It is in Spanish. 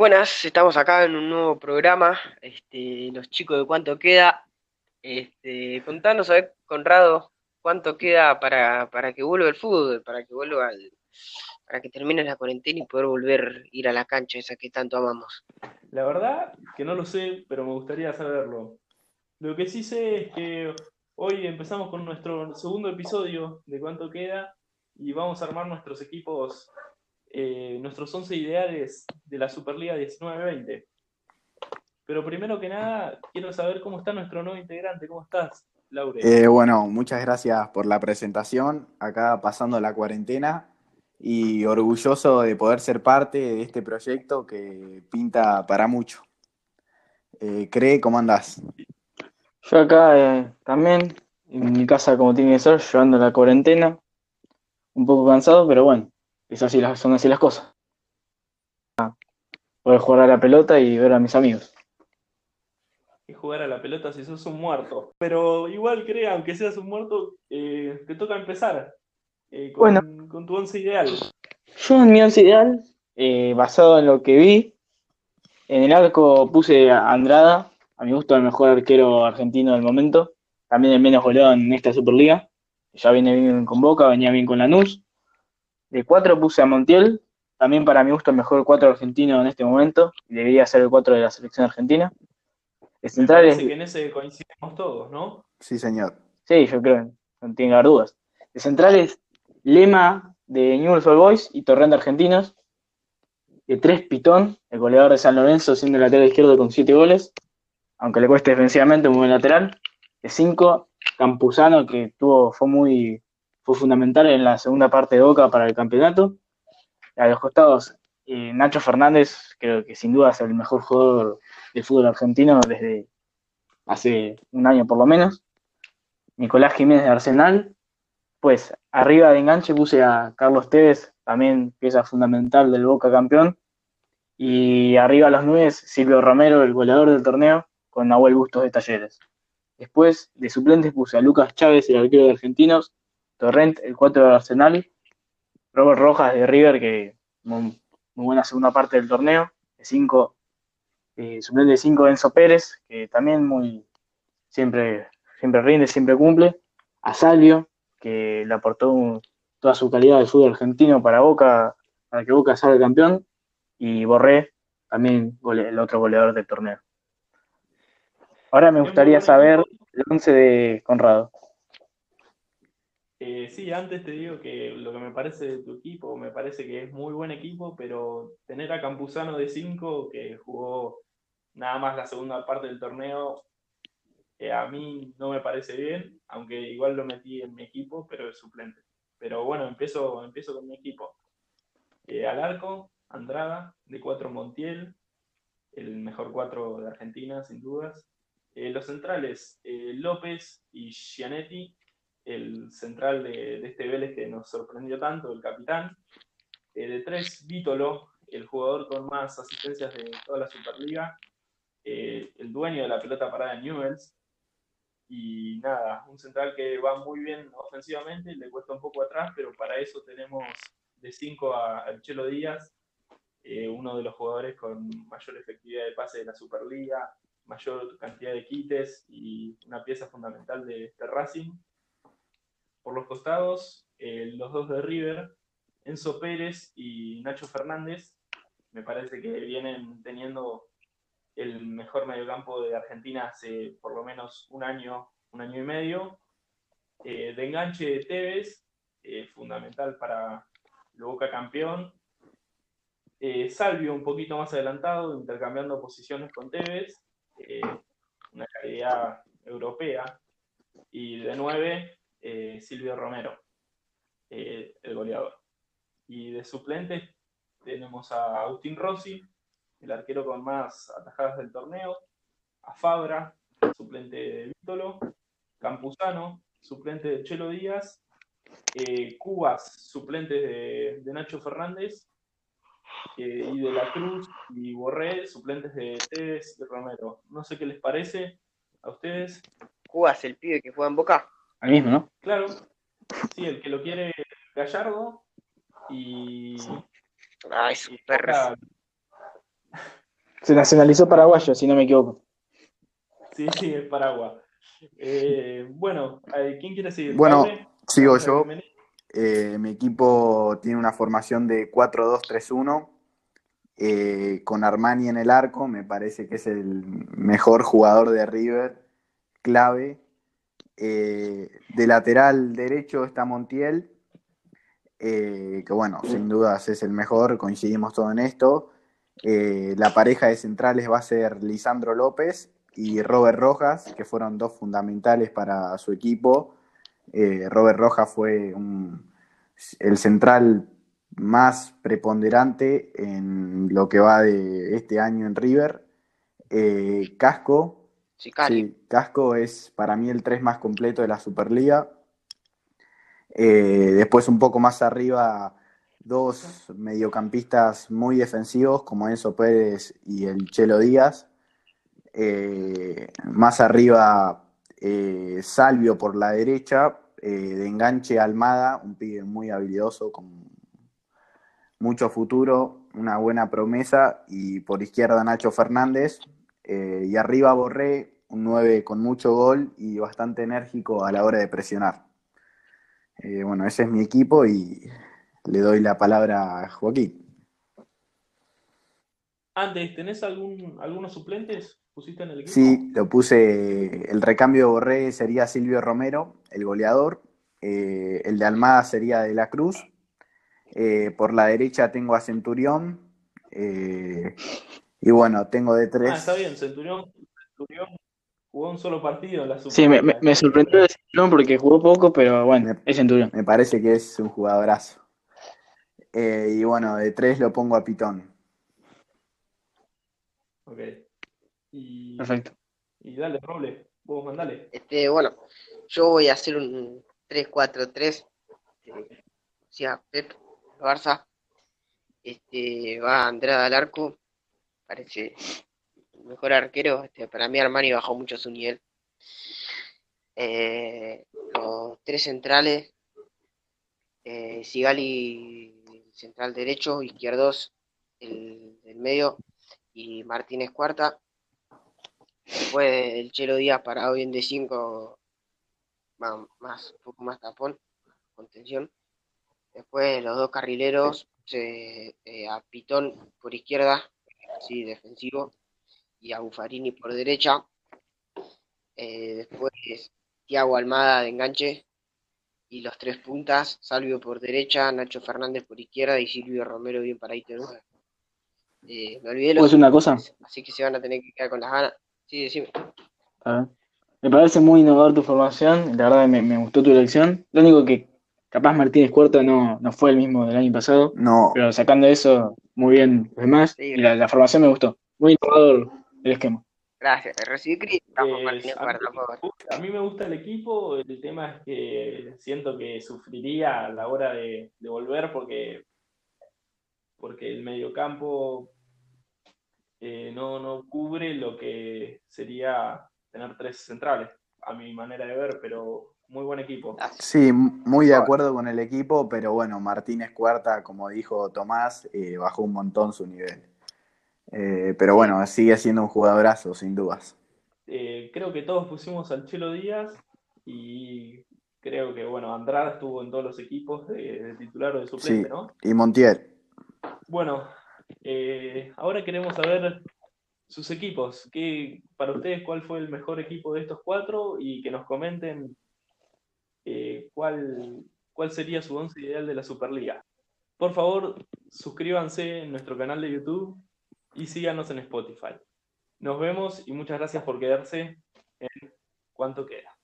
Buenas, estamos acá en un nuevo programa, este, los chicos de cuánto queda. Este, contanos, a ver, Conrado, cuánto queda para, para que vuelva el fútbol, para que vuelva para que termine la cuarentena y poder volver a ir a la cancha esa que tanto amamos. La verdad que no lo sé, pero me gustaría saberlo. Lo que sí sé es que hoy empezamos con nuestro segundo episodio de cuánto queda y vamos a armar nuestros equipos eh, nuestros 11 ideales de la Superliga 19-20. Pero primero que nada, quiero saber cómo está nuestro nuevo integrante. ¿Cómo estás, Laure? Eh, bueno, muchas gracias por la presentación. Acá pasando la cuarentena y orgulloso de poder ser parte de este proyecto que pinta para mucho. Eh, Cree, ¿cómo andás? Yo acá eh, también, en mi casa como tiene que ser, llevando la cuarentena. Un poco cansado, pero bueno, es así, las- son así las cosas. Poder jugar a la pelota y ver a mis amigos. Y jugar a la pelota si sos un muerto. Pero igual, crea, aunque seas un muerto, eh, te toca empezar eh, con, Bueno. con tu once ideal. Yo en mi once ideal, eh, basado en lo que vi, en el arco puse a Andrada, a mi gusto el mejor arquero argentino del momento, también el menos goleado en esta Superliga, ya viene bien con Boca, venía bien con Lanús. De cuatro puse a Montiel, también para mi gusto el mejor cuatro argentino en este momento, y debería ser el cuatro de la selección argentina. De Me centrales, parece que en ese coincidimos todos, ¿no? Sí, señor. Sí, yo creo, no tiene que haber dudas. De centrales, Lema de Newell's Old Boys y Torrente Argentinos. De tres, Pitón, el goleador de San Lorenzo, siendo el lateral izquierdo con siete goles, aunque le cueste defensivamente, un buen lateral. De cinco, Campuzano, que tuvo, fue muy fue fundamental en la segunda parte de Boca para el campeonato. A los costados, eh, Nacho Fernández, creo que sin duda es el mejor jugador del fútbol argentino desde hace un año por lo menos. Nicolás Jiménez de Arsenal. Pues arriba de enganche puse a Carlos Tevez, también pieza fundamental del Boca campeón. Y arriba a los nueve, Silvio Romero, el goleador del torneo, con Nahuel Bustos de Talleres. Después de suplentes puse a Lucas Chávez, el arquero de Argentinos, Torrent, el 4 de Arsenal, Robert Rojas de River, que muy, muy buena segunda parte del torneo, de 5, suplente de 5 Enzo Pérez, que también muy siempre, siempre rinde, siempre cumple, a Salvio, que le aportó un- toda su calidad de fútbol argentino para Boca, para que Boca salga campeón, y Borré, también gole- el otro goleador del torneo. Ahora me gustaría saber el 11 de Conrado. Eh, sí, antes te digo que lo que me parece de tu equipo, me parece que es muy buen equipo, pero tener a Campuzano de 5, que jugó nada más la segunda parte del torneo, eh, a mí no me parece bien, aunque igual lo metí en mi equipo, pero es suplente. Pero bueno, empiezo, empiezo con mi equipo. Eh, al Andrada, de 4 Montiel, el mejor 4 de Argentina, sin dudas. Eh, los centrales, López y Gianetti, el central de, de este Vélez que nos sorprendió tanto, el capitán. Eh, de tres, Vítolo, el jugador con más asistencias de toda la Superliga, eh, el dueño de la pelota parada de Newells. Y nada, un central que va muy bien ofensivamente, le cuesta un poco atrás, pero para eso tenemos de 5 a, al Chelo Díaz, eh, uno de los jugadores con mayor efectividad de pase de la Superliga, mayor cantidad de quites y una pieza fundamental de, de Racing. Por los costados, eh, los dos de River, Enzo Pérez y Nacho Fernández, me parece que vienen teniendo el mejor mediocampo de Argentina hace por lo menos un año, un año y medio. Eh, de enganche de Tevez, eh, fundamental para Boca campeón. Salvio un poquito más adelantado, intercambiando posiciones con Tevez, una calidad europea. Y de nueve, eh, Silvio Romero, eh, el goleador. Y de suplentes tenemos a Agustín Rossi, el arquero con más atajadas del torneo, a Fabra, suplente de Vítolo, Campuzano, suplente de Chelo Díaz, eh, Cubas, suplente de, Nacho Fernández, y de la Cruz y Borré, suplentes de Tevez y Romero. No sé qué les parece a ustedes. Cubas, el pibe que juega en Boca. Al mismo, ¿no? Claro, sí, el que lo quiere Gallardo y es un perro. Se nacionalizó paraguayo, si no me equivoco. Sí, sí, es Paraguay. Eh, bueno, eh, ¿quién quiere seguir? Bueno, sigo yo. Eh, mi equipo tiene una formación de 4-2-3-1, eh, con Armani en el arco, me parece que es el mejor jugador de River, clave. Eh, de lateral derecho está Montiel, eh, que bueno, sin dudas es el mejor, coincidimos todo en esto. Eh, la pareja de centrales va a ser Lisandro López y Robert Rojas, que fueron dos fundamentales para su equipo. Robert Rojas fue el central más preponderante en lo que va de este año en River. Casco, Sí, Casco es para mí el 3 más completo de la Superliga. Eh, después un poco más arriba, dos mediocampistas muy defensivos como Enzo Pérez y el Chelo Díaz. Eh, más arriba, eh, Salvio por la derecha, de enganche Almada, un pibe muy habilidoso, con mucho futuro, una buena promesa, y por izquierda Nacho Fernández, eh, y arriba Borré, un 9 con mucho gol y bastante enérgico a la hora de presionar. Eh, bueno, ese es mi equipo y le doy la palabra a Joaquín. Antes, ¿tenés algún, algunos suplentes? ¿Pusiste en el equipo? Sí, lo puse, el recambio de Borré sería Silvio Romero, el goleador, eh, el de Almada sería de la Cruz, eh, por la derecha tengo a Centurión, y bueno, tengo de tres... Ah, está bien, Centurión, Centurión jugó un solo partido en la Sí, me, me- me sorprendió Centurión porque jugó poco, pero bueno, es Centurión. Me parece que es un jugadorazo. Eh, y bueno, de tres lo pongo a Pitón. Ok. Y, Perfecto. y dale, Roble, vos mandale. Este, bueno, yo voy a hacer un 3-4-3. Este, o sea, Pep, Barça. Este, va Andrada al arco. Parece el mejor arquero. Este, para mí Armani bajó mucho su nivel. Eh, los tres centrales. Eh, Sigali, el central derecho, izquierdos, el del medio, y Martínez cuarta. Después el Chelo Díaz parado bien de 5, más, un poco más tapón, contención. Después los dos carrileros, eh, eh, a Pitón por izquierda, sí, defensivo, y a Buffarini por derecha. Eh, después Tiago Almada de enganche, y los tres puntas, Salvio por derecha, Nacho Fernández por izquierda y Silvio Romero bien de nueve. Eh, me olvidé ¿Puedo los decir una cosa? así que se van a tener que quedar con las ganas. Sí, decime. A ver. Me parece muy innovador tu formación, la verdad me, me gustó tu elección. Lo único que capaz Martínez Cuarta no, no fue el mismo del año pasado, No, pero sacando eso, muy bien los demás. Sí, Y la, la formación me gustó. Muy innovador el esquema. Gracias. Recibí críticas por Eh, Martínez a, mí, a me gusta el equipo, el tema es que siento que sufriría a la hora de, de volver porque, porque el mediocampo eh, no, no cubre lo que sería tener tres centrales, a mi manera de ver, pero muy buen equipo. Sí, muy de acuerdo con el equipo, pero bueno, Martínez Cuarta, como dijo Tomás, eh, bajó un montón su nivel. Eh, pero bueno, sigue siendo un jugadorazo, sin dudas. Eh, creo que todos pusimos al Chelo Díaz y creo que, bueno, Andrada estuvo en todos los equipos de, de titular o de suplente, Sí. ¿no? Y Montiel, Bueno, ahora queremos saber sus equipos. ¿Qué, para ustedes, cuál fue el mejor equipo de estos cuatro? Y que nos comenten eh, cuál, cuál sería su once ideal de la Superliga. Por favor, suscríbanse en nuestro canal de YouTube y síganos en Spotify. Nos vemos y muchas gracias por quedarse en cuánto queda.